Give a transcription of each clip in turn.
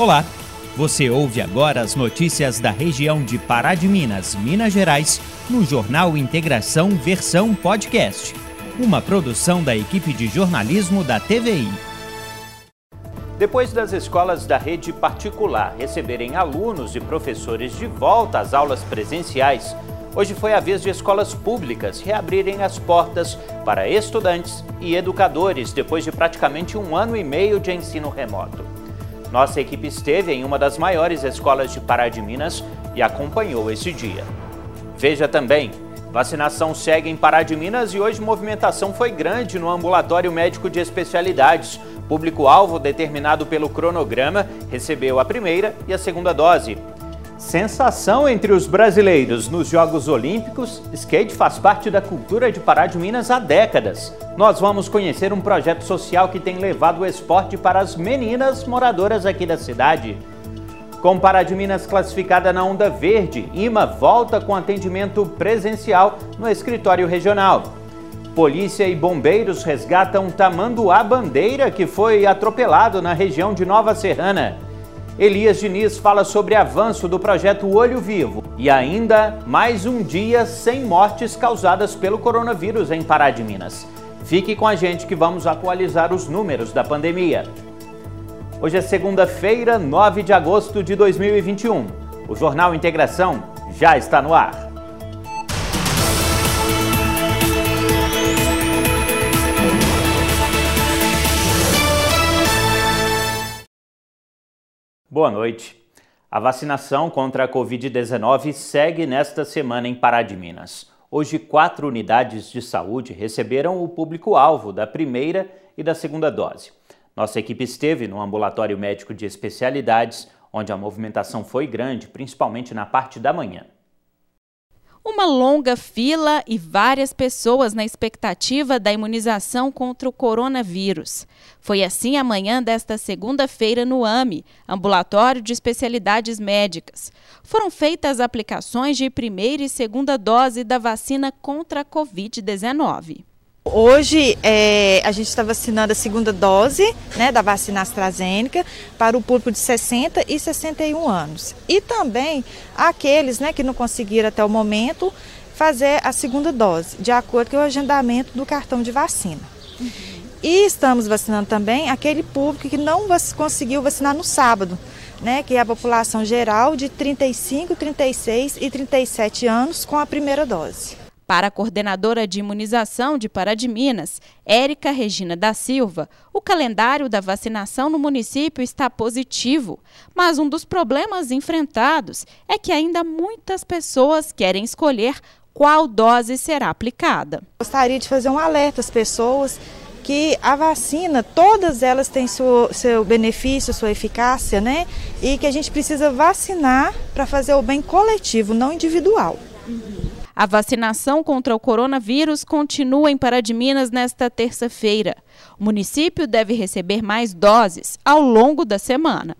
Olá, você ouve agora as notícias da região de Pará de Minas, Minas Gerais, no Jornal Integração Versão Podcast, uma produção da equipe de jornalismo da TVI. Depois das escolas da rede particular receberem alunos e professores de volta às aulas presenciais, hoje foi a vez de escolas públicas reabrirem as portas para estudantes e educadores depois de praticamente um ano e meio de ensino remoto. Nossa equipe esteve em uma das maiores escolas de Pará de Minas e acompanhou esse dia. Veja também, vacinação segue em Pará de Minas e hoje movimentação foi grande no ambulatório médico de especialidades. Público-alvo determinado pelo cronograma recebeu a primeira e a segunda dose. Sensação entre os brasileiros nos Jogos Olímpicos, skate faz parte da cultura de Pará de Minas há décadas. Nós vamos conhecer um projeto social que tem levado o esporte para as meninas moradoras aqui da cidade. Com Pará de Minas classificada na onda verde, IMA volta com atendimento presencial no escritório regional. Polícia e bombeiros resgatam tamanduá bandeira que foi atropelado na região de Nova Serrana. Elias Diniz fala sobre avanço do projeto Olho Vivo e ainda mais um dia sem mortes causadas pelo coronavírus em Pará de Minas. Fique com a gente que vamos atualizar os números da pandemia. Hoje é segunda-feira, 9 de agosto de 2021. O Jornal Integração já está no ar. Boa noite. A vacinação contra a Covid-19 segue nesta semana em Pará de Minas. Hoje, quatro unidades de saúde receberam o público-alvo da primeira e da segunda dose. Nossa equipe esteve no ambulatório médico de especialidades, onde a movimentação foi grande, principalmente na parte da manhã. Uma longa fila e várias pessoas na expectativa da imunização contra o coronavírus. Foi assim amanhã desta segunda-feira no AME, Ambulatório de Especialidades Médicas. Foram feitas aplicações de primeira e segunda dose da vacina contra a Covid-19. Hoje é, a gente está vacinando a segunda dose né, da vacina AstraZeneca para o público de 60 e 61 anos. E também aqueles né, que não conseguiram até o momento fazer a segunda dose, de acordo com o agendamento do cartão de vacina. Uhum. E estamos vacinando também aquele público que não conseguiu vacinar no sábado, né, que é a população geral de 35, 36 e 37 anos com a primeira dose. Para a coordenadora de imunização de Pará de Minas, Érica Regina da Silva, o calendário da vacinação no município está positivo, mas um dos problemas enfrentados é que ainda muitas pessoas querem escolher qual dose será aplicada. Gostaria de fazer um alerta às pessoas que a vacina, todas elas têm seu, seu benefício, sua eficácia, né? E que a gente precisa vacinar para fazer o bem coletivo, não individual. Uhum. A vacinação contra o coronavírus continua em Pará de Minas nesta terça-feira. O município deve receber mais doses ao longo da semana.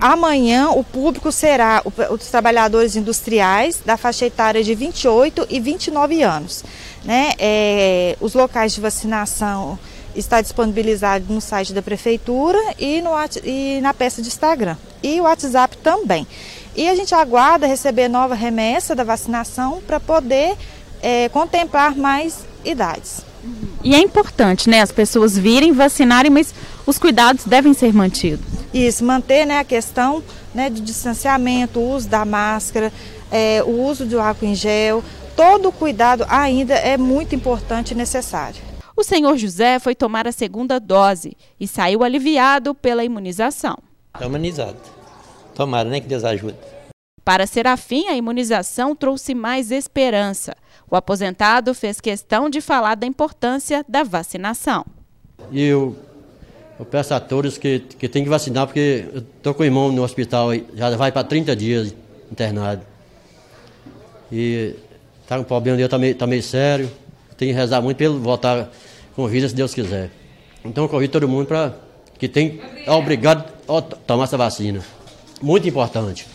Amanhã o público será os trabalhadores industriais da faixa etária de 28 e 29 anos. Né? É, os locais de vacinação está disponibilizado no site da prefeitura e, no, e na peça de Instagram. E o WhatsApp também. E a gente aguarda receber nova remessa da vacinação para poder é, contemplar mais idades. E é importante, né, as pessoas virem vacinarem, mas os cuidados devem ser mantidos. Isso, manter né, a questão né, de distanciamento, o uso da máscara, é, o uso do álcool em gel, todo o cuidado ainda é muito importante e necessário. O senhor José foi tomar a segunda dose e saiu aliviado pela imunização. Está imunizado. Tomara, nem que Deus ajude. Para Serafim, a imunização trouxe mais esperança. O aposentado fez questão de falar da importância da vacinação. Eu, eu peço a todos que, que tem que vacinar, porque eu estou com o irmão no hospital, já vai para 30 dias internado. E tá, o problema dele está meio, tá meio sério. Tem que rezar muito para ele voltar com vida, se Deus quiser. Então eu convido todo mundo para que tem, é obrigado a tomar essa vacina muito importante.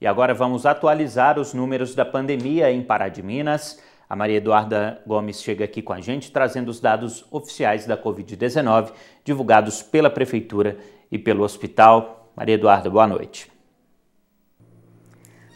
E agora vamos atualizar os números da pandemia em Pará de Minas. A Maria Eduarda Gomes chega aqui com a gente trazendo os dados oficiais da Covid-19 divulgados pela Prefeitura e pelo hospital. Maria Eduarda, boa noite.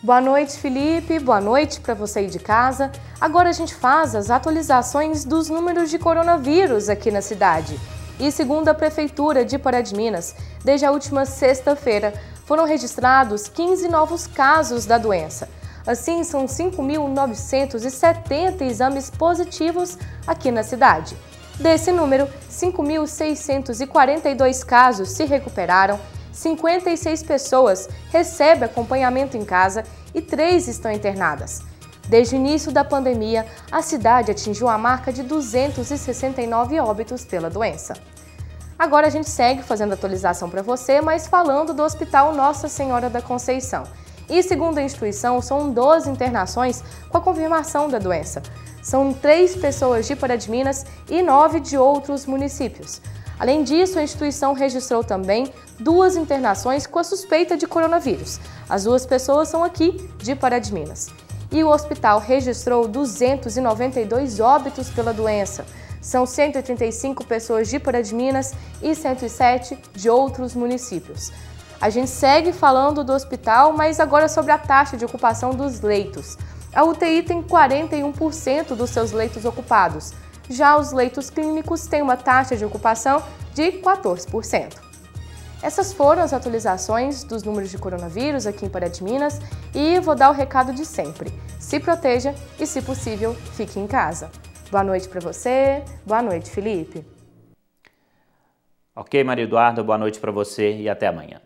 Boa noite, Felipe. Boa noite para você aí de casa. Agora a gente faz as atualizações dos números de coronavírus aqui na cidade. E segundo a Prefeitura de Pará de Minas, desde a última sexta-feira foram registrados 15 novos casos da doença. Assim, são 5.970 exames positivos aqui na cidade. Desse número, 5.642 casos se recuperaram 56 pessoas recebem acompanhamento em casa e três estão internadas. Desde o início da pandemia, a cidade atingiu a marca de 269 óbitos pela doença. Agora a gente segue fazendo atualização para você, mas falando do Hospital Nossa Senhora da Conceição. E segundo a instituição, são 12 internações com a confirmação da doença. São três pessoas de Pará de Minas e nove de outros municípios. Além disso, a instituição registrou também duas internações com a suspeita de coronavírus. As duas pessoas são aqui de Pará de Minas. E o hospital registrou 292 óbitos pela doença. São 135 pessoas de Pará de Minas e 107 de outros municípios. A gente segue falando do hospital, mas agora sobre a taxa de ocupação dos leitos. A UTI tem 41% dos seus leitos ocupados. Já os leitos clínicos têm uma taxa de ocupação de 14%. Essas foram as atualizações dos números de coronavírus aqui em Pará de Minas e vou dar o recado de sempre. Se proteja e, se possível, fique em casa. Boa noite para você. Boa noite, Felipe. Ok, Maria Eduarda, boa noite para você e até amanhã.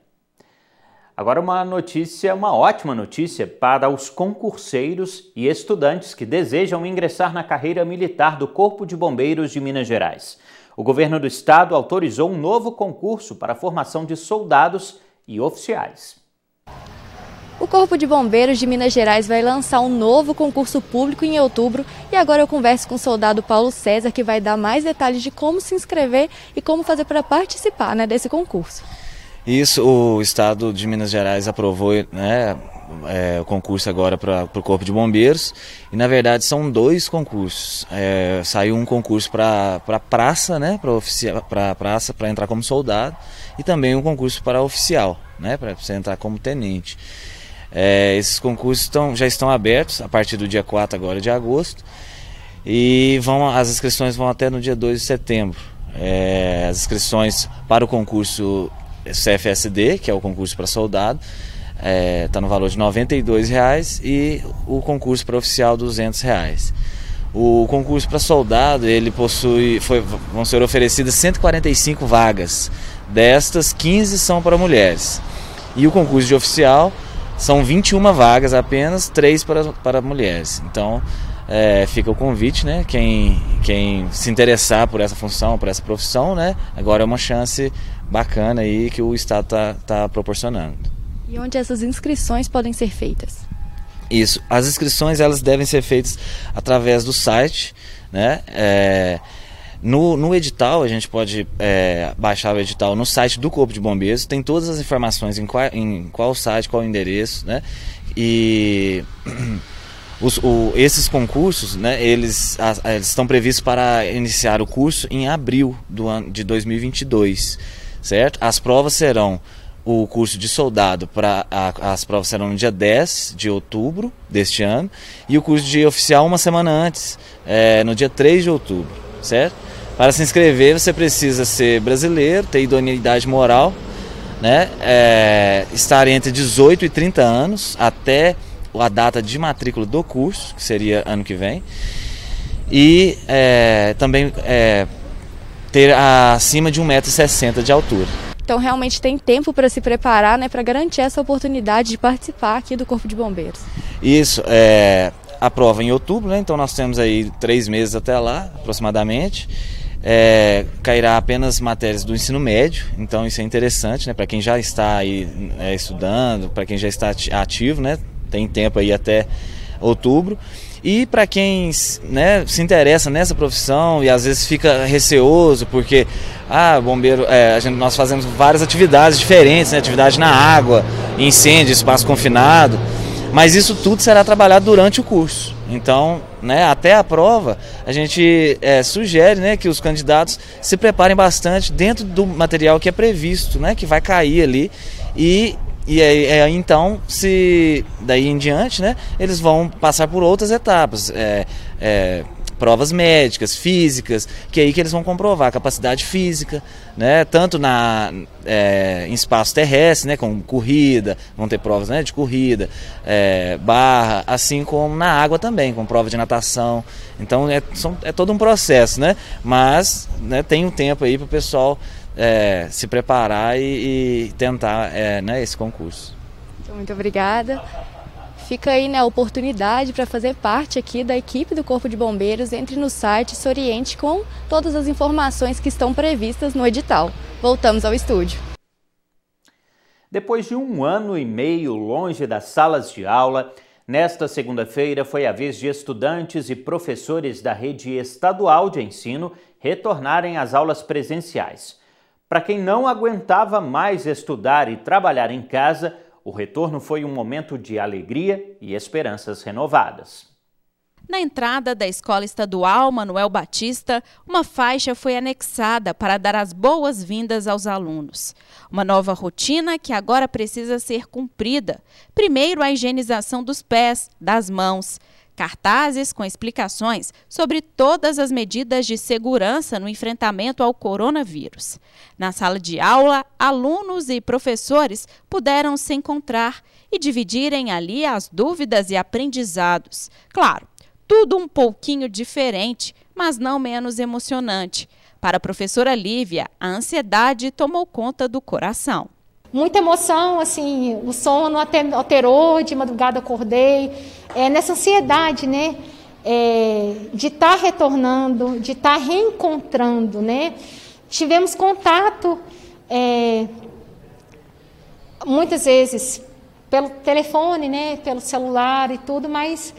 Agora uma notícia, uma ótima notícia para os concurseiros e estudantes que desejam ingressar na carreira militar do Corpo de Bombeiros de Minas Gerais. O governo do estado autorizou um novo concurso para a formação de soldados e oficiais. O Corpo de Bombeiros de Minas Gerais vai lançar um novo concurso público em outubro e agora eu converso com o soldado Paulo César que vai dar mais detalhes de como se inscrever e como fazer para participar né, desse concurso. Isso, o Estado de Minas Gerais aprovou né, é, o concurso agora para o Corpo de Bombeiros. E na verdade são dois concursos. É, saiu um concurso para pra praça, né, para praça, para entrar como soldado, e também um concurso para oficial, né, para entrar como tenente. É, esses concursos estão, já estão abertos a partir do dia 4 agora de agosto. E vão, as inscrições vão até no dia 2 de setembro. É, as inscrições para o concurso CFSD, que é o concurso para soldado, está é, tá no valor de R$ reais e o concurso para oficial 200 reais. O concurso para soldado, ele possui, foi, vão ser oferecidas 145 vagas. Destas, 15 são para mulheres. E o concurso de oficial são 21 vagas apenas, 3 para, para mulheres. Então, é, fica o convite, né? Quem, quem se interessar por essa função, por essa profissão, né? Agora é uma chance bacana aí que o Estado está tá proporcionando. E onde essas inscrições podem ser feitas? Isso, as inscrições elas devem ser feitas através do site, né? É, no, no edital, a gente pode é, baixar o edital no site do Corpo de Bombeiros, tem todas as informações em qual, em qual site, qual endereço, né? E os, o, esses concursos, né, eles, a, eles estão previstos para iniciar o curso em abril do ano de 2022, certo? As provas serão o curso de soldado para as provas serão no dia 10 de outubro deste ano e o curso de oficial uma semana antes, é, no dia 3 de outubro, certo? Para se inscrever você precisa ser brasileiro, ter idoneidade moral, né? É, estar entre 18 e 30 anos até a data de matrícula do curso, que seria ano que vem, e é, também é, ter acima de 1,60m de altura. Então realmente tem tempo para se preparar, né, para garantir essa oportunidade de participar aqui do Corpo de Bombeiros. Isso, é, a prova em outubro, né, então nós temos aí três meses até lá, aproximadamente. É, cairá apenas matérias do ensino médio, então isso é interessante, né, para quem já está aí é, estudando, para quem já está ativo, né, tem tempo aí até outubro. E para quem né, se interessa nessa profissão e às vezes fica receoso porque ah, bombeiro, é, gente, nós fazemos várias atividades diferentes, né, atividade na água, incêndio, espaço confinado. Mas isso tudo será trabalhado durante o curso. Então, né, até a prova, a gente é, sugere né, que os candidatos se preparem bastante dentro do material que é previsto, né, que vai cair ali. E, e aí, é, então, se daí em diante, né, eles vão passar por outras etapas. É, é, provas médicas, físicas, que é aí que eles vão comprovar a capacidade física, né? Tanto na, é, em espaço terrestre, né? Com corrida, vão ter provas né, de corrida, é, barra, assim como na água também, com prova de natação. Então é, são, é todo um processo, né? Mas né, tem um tempo aí para o pessoal é, se preparar e, e tentar é, né, esse concurso. Muito obrigada. Fica aí né, a oportunidade para fazer parte aqui da equipe do Corpo de Bombeiros. Entre no site, se oriente com todas as informações que estão previstas no edital. Voltamos ao estúdio. Depois de um ano e meio longe das salas de aula, nesta segunda-feira foi a vez de estudantes e professores da rede estadual de ensino retornarem às aulas presenciais. Para quem não aguentava mais estudar e trabalhar em casa, o retorno foi um momento de alegria e esperanças renovadas. Na entrada da Escola Estadual Manuel Batista, uma faixa foi anexada para dar as boas-vindas aos alunos. Uma nova rotina que agora precisa ser cumprida. Primeiro, a higienização dos pés, das mãos cartazes com explicações sobre todas as medidas de segurança no enfrentamento ao coronavírus. Na sala de aula, alunos e professores puderam se encontrar e dividirem ali as dúvidas e aprendizados. Claro, tudo um pouquinho diferente, mas não menos emocionante. Para a professora Lívia, a ansiedade tomou conta do coração muita emoção, assim, o sono até alterou, de madrugada acordei, é, nessa ansiedade, né, é, de estar tá retornando, de estar tá reencontrando, né, tivemos contato, é, muitas vezes pelo telefone, né, pelo celular e tudo, mas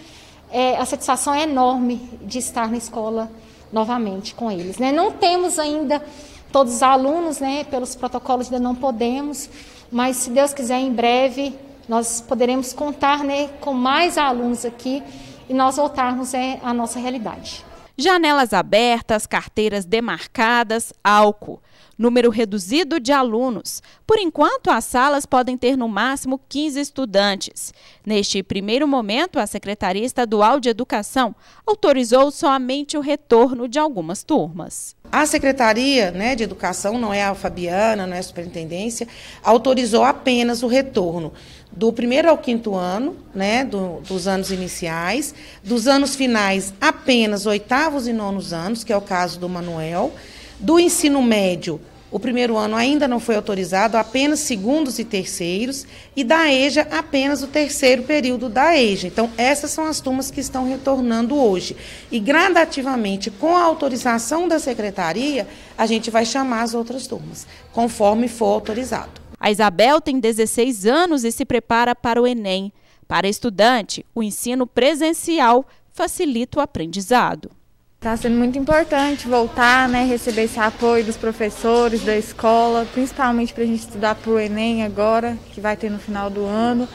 é, a satisfação é enorme de estar na escola novamente com eles, né, não temos ainda todos os alunos, né, pelos protocolos ainda não podemos, mas se Deus quiser, em breve nós poderemos contar né, com mais alunos aqui e nós voltarmos é, à nossa realidade. Janelas abertas, carteiras demarcadas, álcool número reduzido de alunos. Por enquanto, as salas podem ter no máximo 15 estudantes. Neste primeiro momento, a Secretaria Estadual de Educação autorizou somente o retorno de algumas turmas. A Secretaria né, de Educação, não é a Fabiana, não é a Superintendência, autorizou apenas o retorno do primeiro ao quinto ano, né, do, dos anos iniciais, dos anos finais apenas oitavos e nonos anos, que é o caso do Manuel, do ensino médio, o primeiro ano ainda não foi autorizado, apenas segundos e terceiros, e da EJA apenas o terceiro período da EJA. Então, essas são as turmas que estão retornando hoje. E gradativamente, com a autorização da secretaria, a gente vai chamar as outras turmas, conforme for autorizado. A Isabel tem 16 anos e se prepara para o Enem. Para estudante, o ensino presencial facilita o aprendizado. Está sendo muito importante voltar, né, receber esse apoio dos professores, da escola, principalmente para a gente estudar para o Enem agora, que vai ter no final do ano.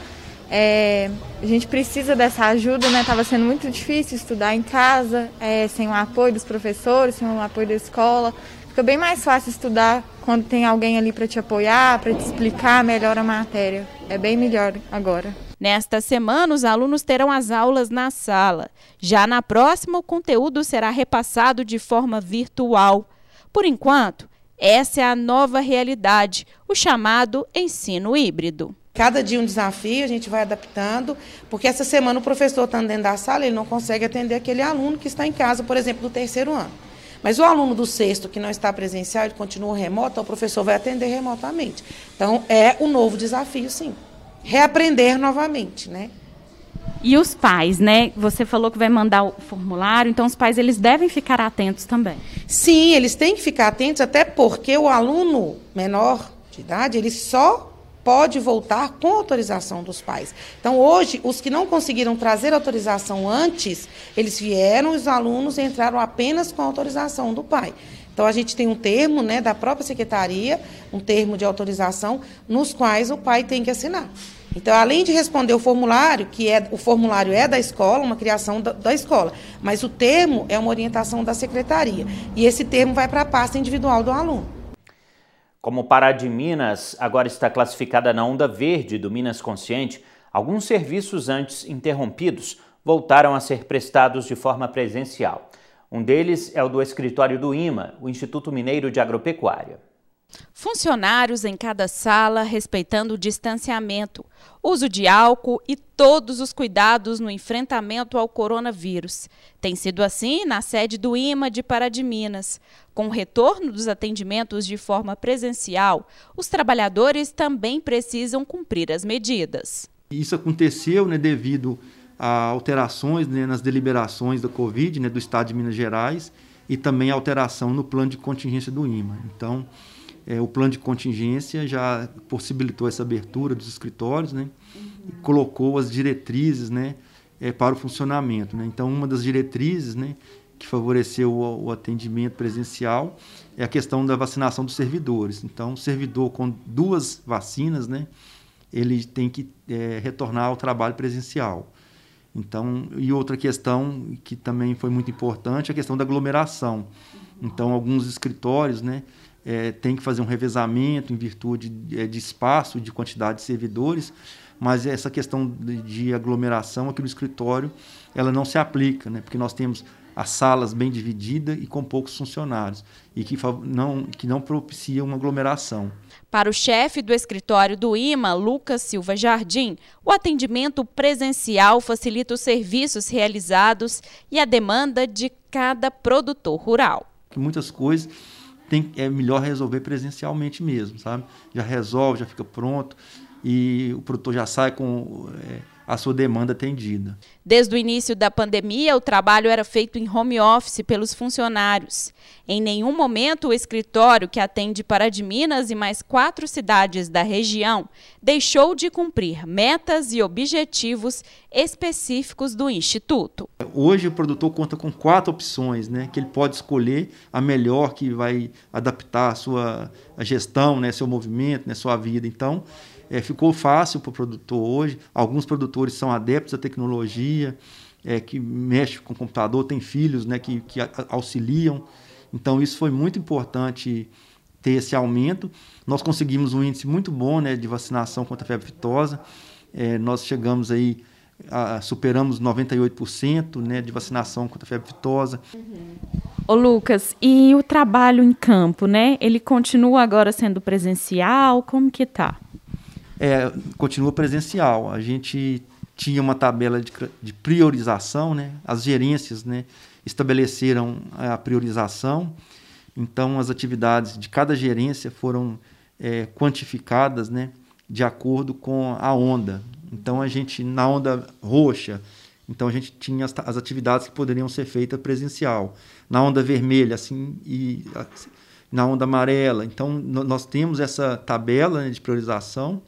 É, a gente precisa dessa ajuda, né? Estava sendo muito difícil estudar em casa, é, sem o apoio dos professores, sem o apoio da escola. Fica bem mais fácil estudar quando tem alguém ali para te apoiar, para te explicar melhor a matéria. É bem melhor agora. Nesta semana, os alunos terão as aulas na sala. Já na próxima, o conteúdo será repassado de forma virtual. Por enquanto, essa é a nova realidade, o chamado ensino híbrido. Cada dia um desafio, a gente vai adaptando, porque essa semana o professor está dentro da sala, ele não consegue atender aquele aluno que está em casa, por exemplo, do terceiro ano. Mas o aluno do sexto que não está presencial, ele continua remoto, o professor vai atender remotamente. Então, é um novo desafio, sim reaprender novamente, né? E os pais, né? Você falou que vai mandar o formulário, então os pais eles devem ficar atentos também. Sim, eles têm que ficar atentos, até porque o aluno menor de idade, ele só pode voltar com autorização dos pais. Então, hoje, os que não conseguiram trazer autorização antes, eles vieram, os alunos entraram apenas com autorização do pai. Então, a gente tem um termo né, da própria secretaria, um termo de autorização, nos quais o pai tem que assinar. Então, além de responder o formulário, que é o formulário é da escola, uma criação da, da escola, mas o termo é uma orientação da secretaria. E esse termo vai para a pasta individual do aluno. Como Pará de Minas agora está classificada na onda verde do Minas Consciente, alguns serviços antes interrompidos voltaram a ser prestados de forma presencial. Um deles é o do escritório do IMA, o Instituto Mineiro de Agropecuária. Funcionários em cada sala, respeitando o distanciamento, uso de álcool e todos os cuidados no enfrentamento ao coronavírus. Tem sido assim na sede do IMA de Pará de Minas. Com o retorno dos atendimentos de forma presencial, os trabalhadores também precisam cumprir as medidas. Isso aconteceu né, devido a alterações né, nas deliberações da Covid, né, do Estado de Minas Gerais, e também alteração no plano de contingência do IMA. Então, é, o plano de contingência já possibilitou essa abertura dos escritórios, né? E colocou as diretrizes, né? É, para o funcionamento, né? Então, uma das diretrizes, né? Que favoreceu o, o, atendimento presencial é a questão da vacinação dos servidores. Então, o servidor com duas vacinas, né? Ele tem que é, retornar ao trabalho presencial. Então, e outra questão que também foi muito importante é a questão da aglomeração. Então, alguns escritórios, né? É, tem que fazer um revezamento em virtude de, é, de, espaço, de quantidade de servidores, mas essa questão de, de, aglomeração aqui no escritório, ela não se aplica, né? porque nós temos as salas bem divididas e com poucos funcionários, e que não, que não propicia uma aglomeração. Para o chefe do escritório do IMA, Lucas Silva Jardim, o atendimento presencial facilita os serviços realizados e a demanda de cada produtor rural. Muitas coisas tem, é melhor resolver presencialmente mesmo, sabe? Já resolve, já fica pronto e o produtor já sai com é, a sua demanda atendida. Desde o início da pandemia, o trabalho era feito em home office pelos funcionários. Em nenhum momento, o escritório, que atende para de Minas e mais quatro cidades da região, deixou de cumprir metas e objetivos específicos do Instituto. Hoje, o produtor conta com quatro opções, né, que ele pode escolher a melhor que vai adaptar a sua a gestão, né, seu movimento, né, sua vida. Então, é, ficou fácil para o produtor hoje. Alguns produtores são adeptos à tecnologia, é, que mexem com o computador, tem filhos né, que, que auxiliam. Então, isso foi muito importante ter esse aumento. Nós conseguimos um índice muito bom né, de vacinação contra a febre aftosa. É, nós chegamos aí, a, superamos 98% né, de vacinação contra a febre aftosa. Uhum. Ô Lucas, e o trabalho em campo, né? Ele continua agora sendo presencial? Como que tá? É, continua presencial. A gente tinha uma tabela de, de priorização, né? as gerências né, estabeleceram a priorização, então as atividades de cada gerência foram é, quantificadas né, de acordo com a onda. Então a gente, na onda roxa, então a gente tinha as, as atividades que poderiam ser feitas presencial. Na onda vermelha, assim, e na onda amarela. Então nós temos essa tabela né, de priorização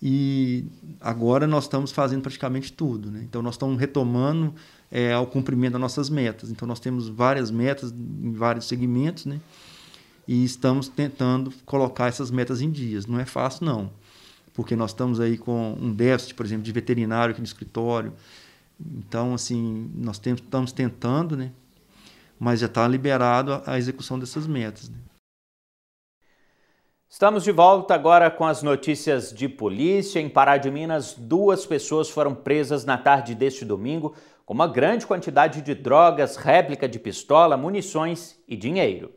e agora nós estamos fazendo praticamente tudo. Né? Então, nós estamos retomando é, ao cumprimento das nossas metas. Então, nós temos várias metas em vários segmentos né? e estamos tentando colocar essas metas em dias. Não é fácil, não, porque nós estamos aí com um déficit, por exemplo, de veterinário aqui no escritório. Então, assim, nós temos, estamos tentando, né? mas já está liberado a, a execução dessas metas. Né? Estamos de volta agora com as notícias de polícia. Em Pará de Minas, duas pessoas foram presas na tarde deste domingo com uma grande quantidade de drogas, réplica de pistola, munições e dinheiro.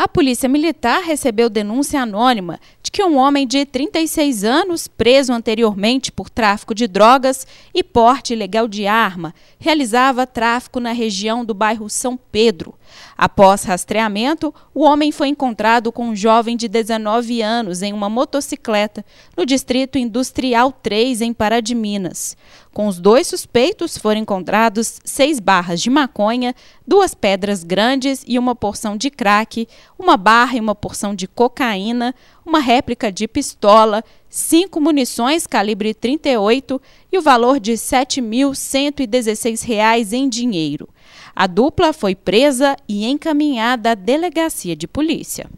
A Polícia Militar recebeu denúncia anônima de que um homem de 36 anos, preso anteriormente por tráfico de drogas e porte ilegal de arma, realizava tráfico na região do bairro São Pedro. Após rastreamento, o homem foi encontrado com um jovem de 19 anos em uma motocicleta no Distrito Industrial 3, em Pará de Minas. Com os dois suspeitos foram encontrados seis barras de maconha, duas pedras grandes e uma porção de crack, uma barra e uma porção de cocaína, uma réplica de pistola, cinco munições calibre 38 e o valor de R$ 7.116 em dinheiro. A dupla foi presa e encaminhada à delegacia de polícia.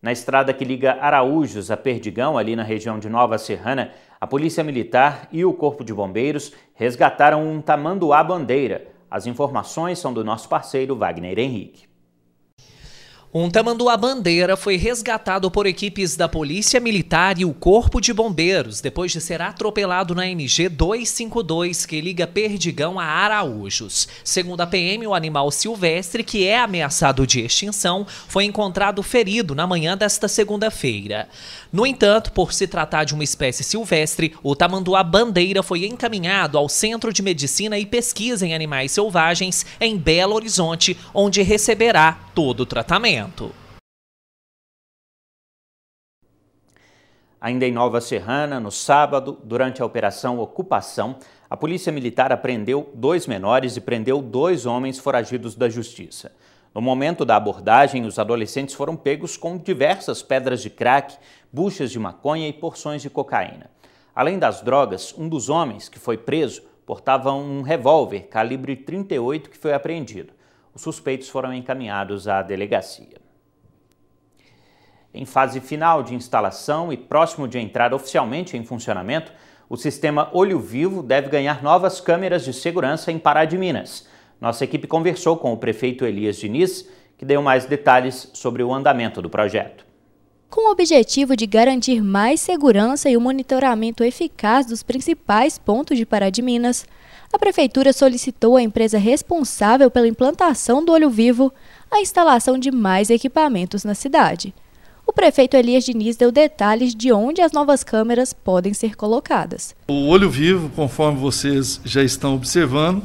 Na estrada que liga Araújos a Perdigão, ali na região de Nova Serrana, a Polícia Militar e o Corpo de Bombeiros resgataram um tamanduá-bandeira. As informações são do nosso parceiro Wagner Henrique. Um tamanduá-bandeira foi resgatado por equipes da Polícia Militar e o Corpo de Bombeiros depois de ser atropelado na NG 252 que liga Perdigão a Araújos. Segundo a PM, o animal silvestre, que é ameaçado de extinção, foi encontrado ferido na manhã desta segunda-feira. No entanto, por se tratar de uma espécie silvestre, o tamanduá-bandeira foi encaminhado ao Centro de Medicina e Pesquisa em Animais Selvagens em Belo Horizonte, onde receberá todo o tratamento. Ainda em Nova Serrana, no sábado, durante a Operação Ocupação, a Polícia Militar apreendeu dois menores e prendeu dois homens foragidos da Justiça. No momento da abordagem, os adolescentes foram pegos com diversas pedras de crack, buchas de maconha e porções de cocaína. Além das drogas, um dos homens que foi preso portava um revólver calibre 38 que foi apreendido. Os suspeitos foram encaminhados à delegacia. Em fase final de instalação e próximo de entrar oficialmente em funcionamento, o sistema Olho Vivo deve ganhar novas câmeras de segurança em Pará de Minas. Nossa equipe conversou com o prefeito Elias Diniz, que deu mais detalhes sobre o andamento do projeto. Com o objetivo de garantir mais segurança e o monitoramento eficaz dos principais pontos de Pará de Minas, a Prefeitura solicitou à empresa responsável pela implantação do olho vivo a instalação de mais equipamentos na cidade. O prefeito Elias Diniz deu detalhes de onde as novas câmeras podem ser colocadas. O olho vivo, conforme vocês já estão observando,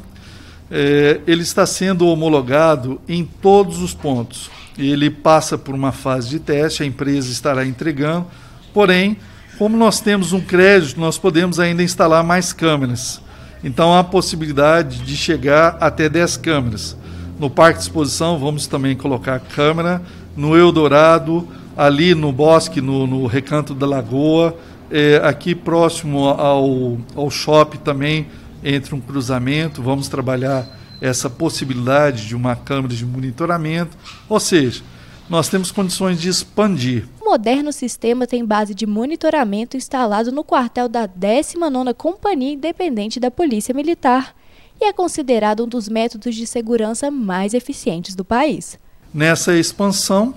é, ele está sendo homologado em todos os pontos. Ele passa por uma fase de teste, a empresa estará entregando, porém, como nós temos um crédito, nós podemos ainda instalar mais câmeras. Então há possibilidade de chegar até 10 câmeras. No Parque de Exposição vamos também colocar câmera, no Eldorado, ali no bosque, no, no Recanto da Lagoa, é, aqui próximo ao, ao shopping também entre um cruzamento, vamos trabalhar essa possibilidade de uma câmera de monitoramento, ou seja, nós temos condições de expandir. O moderno sistema tem base de monitoramento instalado no quartel da 19ª Companhia Independente da Polícia Militar e é considerado um dos métodos de segurança mais eficientes do país. Nessa expansão,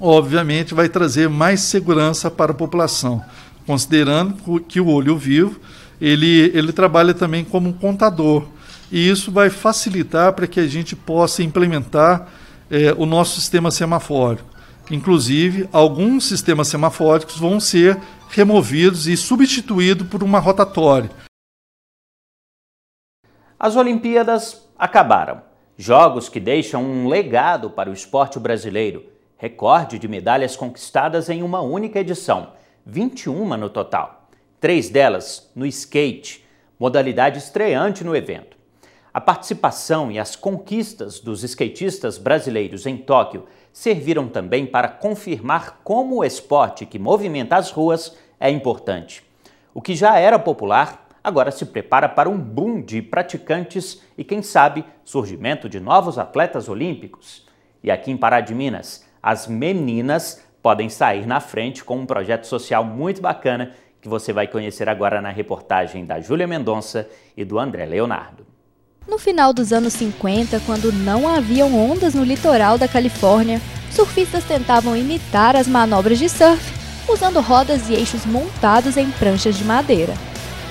obviamente, vai trazer mais segurança para a população, considerando que o olho vivo ele, ele trabalha também como um contador. E isso vai facilitar para que a gente possa implementar é, o nosso sistema semafórico. Inclusive, alguns sistemas semafóricos vão ser removidos e substituídos por uma rotatória. As Olimpíadas acabaram. Jogos que deixam um legado para o esporte brasileiro. Recorde de medalhas conquistadas em uma única edição, 21 no total três delas no skate, modalidade estreante no evento. A participação e as conquistas dos skatistas brasileiros em Tóquio serviram também para confirmar como o esporte que movimenta as ruas é importante. O que já era popular agora se prepara para um boom de praticantes e, quem sabe, surgimento de novos atletas olímpicos. E aqui em Pará de Minas, as meninas podem sair na frente com um projeto social muito bacana que você vai conhecer agora na reportagem da Júlia Mendonça e do André Leonardo. No final dos anos 50, quando não haviam ondas no litoral da Califórnia, surfistas tentavam imitar as manobras de surf usando rodas e eixos montados em pranchas de madeira.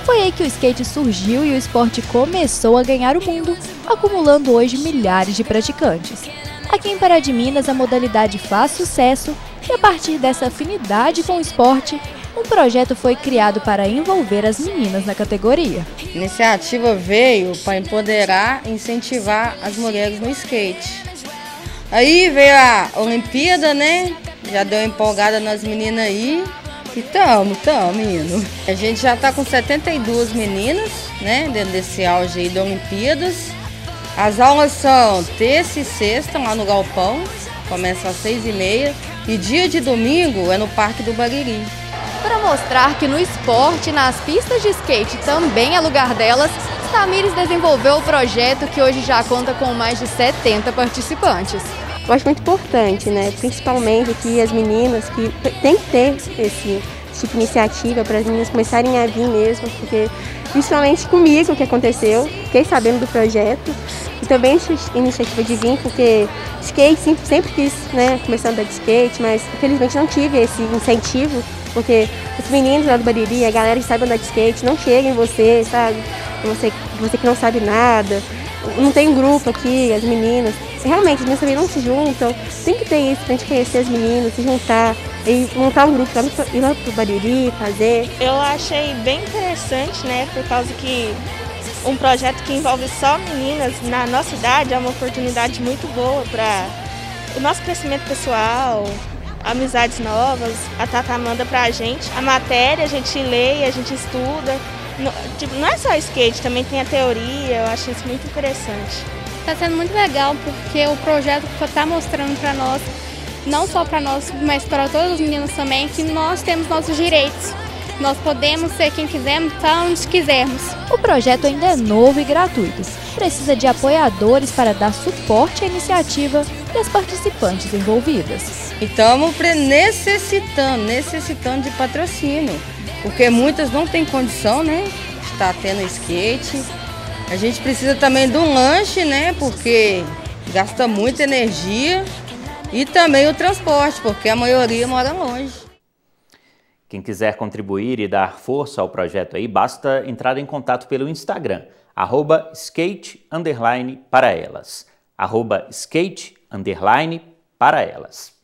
Foi aí que o skate surgiu e o esporte começou a ganhar o mundo, acumulando hoje milhares de praticantes. Aqui em Pará de Minas, a modalidade faz sucesso e a partir dessa afinidade com o esporte, um projeto foi criado para envolver as meninas na categoria. A iniciativa veio para empoderar e incentivar as mulheres no skate. Aí veio a Olimpíada, né? Já deu empolgada nas meninas aí. E tamo, tamo indo. A gente já tá com 72 meninas, né? Dentro desse auge aí de Olimpíadas. As aulas são terça e sexta lá no Galpão. Começa às seis e meia. E dia de domingo é no Parque do Bariri. Para mostrar que no esporte nas pistas de skate também é lugar delas, Tamires desenvolveu o projeto que hoje já conta com mais de 70 participantes. eu acho muito importante, né? Principalmente aqui as meninas que tem que ter esse tipo de iniciativa para as meninas começarem a vir mesmo, porque principalmente comigo o que aconteceu, fiquei sabendo do projeto e também a iniciativa de vir, porque skate sempre, sempre quis, né, começar a andar de skate, mas infelizmente não tive esse incentivo, porque os meninos lá do Bariri, a galera que sabe andar de skate, não chega em você, sabe? Você, você que não sabe nada, não tem grupo aqui, as meninas. Realmente, as meninas também não se juntam. Tem que ter isso pra gente conhecer as meninas, se juntar e montar um grupo para ir lá pro Bariri, fazer. Eu achei bem interessante, né? Por causa que um projeto que envolve só meninas na nossa idade é uma oportunidade muito boa para o nosso crescimento pessoal, amizades novas. A Tata manda pra gente a matéria, a gente lê, a gente estuda. Não, tipo, não é só skate, também tem a teoria, eu acho isso muito interessante. Está sendo muito legal porque o projeto está mostrando para nós, não só para nós, mas para todos os meninos também, que nós temos nossos direitos. Nós podemos ser quem quisermos, estar onde quisermos. O projeto ainda é novo e gratuito. Precisa de apoiadores para dar suporte à iniciativa e às participantes envolvidas. E estamos necessitando, necessitando de patrocínio porque muitas não têm condição, né? De estar tendo skate. A gente precisa também de um lanche, né? Porque gasta muita energia e também o transporte, porque a maioria mora longe. Quem quiser contribuir e dar força ao projeto aí, basta entrar em contato pelo Instagram, arroba skate para elas. Arroba skate para elas.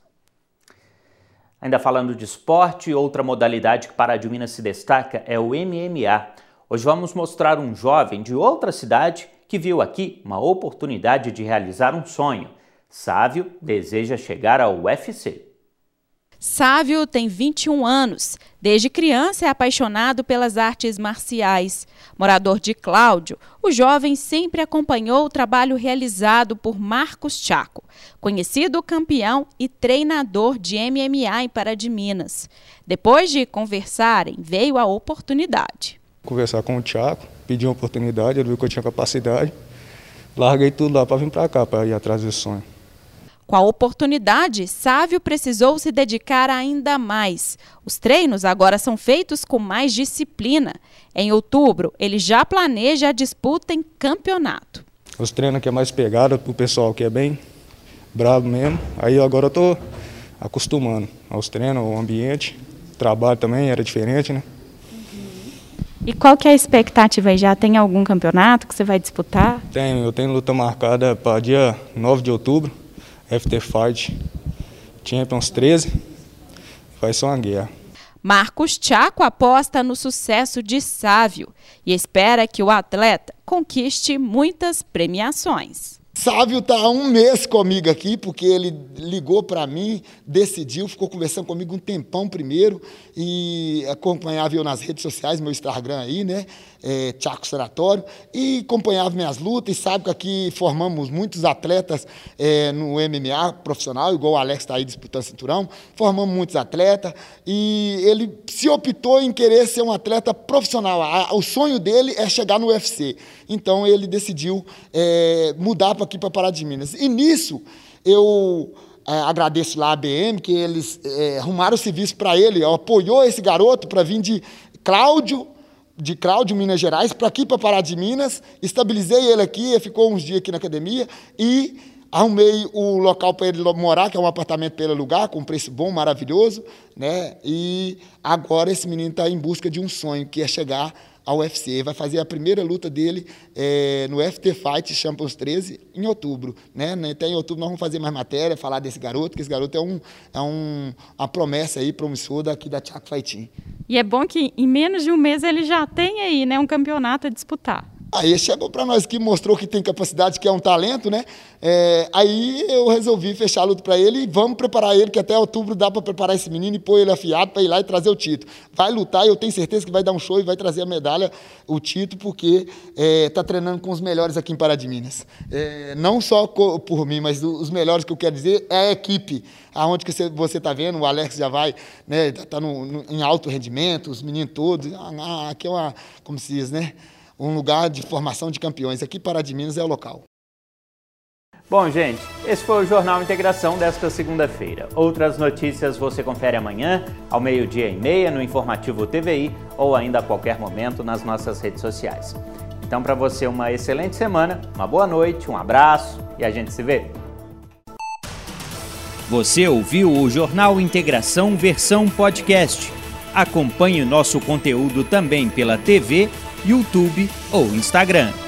Ainda falando de esporte, outra modalidade que para de Minas se destaca é o MMA. Hoje vamos mostrar um jovem de outra cidade que viu aqui uma oportunidade de realizar um sonho. Sávio deseja chegar ao UFC. Sávio tem 21 anos. Desde criança é apaixonado pelas artes marciais. Morador de Cláudio, o jovem sempre acompanhou o trabalho realizado por Marcos Chaco, conhecido campeão e treinador de MMA em Pará de Minas. Depois de conversarem, veio a oportunidade. Conversar com o Chaco, pedi uma oportunidade, ele viu que eu tinha capacidade. Larguei tudo lá para vir para cá, para ir atrás desse sonho. Com a oportunidade, Sávio precisou se dedicar ainda mais. Os treinos agora são feitos com mais disciplina. Em outubro, ele já planeja a disputa em campeonato. Os treinos que é mais pegada para o pessoal que é bem bravo mesmo. Aí agora eu estou acostumando aos treinos, ao ambiente. O trabalho também era diferente, né? E qual que é a expectativa aí? Já tem algum campeonato que você vai disputar? Tenho, eu tenho luta marcada para dia 9 de outubro. FT Fight Champions 13, vai ser uma guerra. Marcos Chaco aposta no sucesso de Sávio e espera que o atleta conquiste muitas premiações. Sávio está há um mês comigo aqui, porque ele ligou para mim, decidiu, ficou conversando comigo um tempão primeiro, e acompanhava eu nas redes sociais, meu Instagram aí, né? É, Tiago Sanatório, e acompanhava minhas lutas, e sabe que aqui formamos muitos atletas é, no MMA profissional, igual o Alex está aí disputando cinturão, formamos muitos atletas, e ele se optou em querer ser um atleta profissional. O sonho dele é chegar no UFC. Então ele decidiu é, mudar para aqui para Pará de Minas. E nisso eu é, agradeço lá a BM, que eles é, arrumaram o serviço para ele, ó, apoiou esse garoto para vir de Cláudio, de Cláudio, Minas Gerais, para aqui para Pará de Minas. Estabilizei ele aqui, ele ficou uns dias aqui na academia e arrumei o local para ele morar, que é um apartamento para ele alugar, com um preço bom, maravilhoso, né? E agora esse menino está em busca de um sonho, que é chegar ao UFC. Vai fazer a primeira luta dele é, no FT Fight Champions 13 em outubro. Né? Até em outubro nós vamos fazer mais matéria, falar desse garoto, que esse garoto é, um, é um, uma promessa aí promissora daqui da Tiago Fighting. E é bom que em menos de um mês ele já tem aí né, um campeonato a disputar. Aí chegou para nós que mostrou que tem capacidade, que é um talento, né? É, aí eu resolvi fechar a luta para ele e vamos preparar ele, que até outubro dá para preparar esse menino e pôr ele afiado para ir lá e trazer o título. Vai lutar e eu tenho certeza que vai dar um show e vai trazer a medalha, o título, porque está é, tá treinando com os melhores aqui em Pará de Minas. É, não só por mim, mas os melhores que eu quero dizer é a equipe. Aonde que você está vendo, o Alex já vai, né? Está em alto rendimento, os meninos todos. Ah, ah, aqui é uma, como se diz, né? Um lugar de formação de campeões. Aqui, Pará de Minas é o local. Bom, gente, esse foi o Jornal Integração desta segunda-feira. Outras notícias você confere amanhã, ao meio-dia e meia, no Informativo TVI ou ainda a qualquer momento nas nossas redes sociais. Então, para você, uma excelente semana, uma boa noite, um abraço e a gente se vê. Você ouviu o Jornal Integração versão podcast. Acompanhe nosso conteúdo também pela TV, YouTube ou Instagram.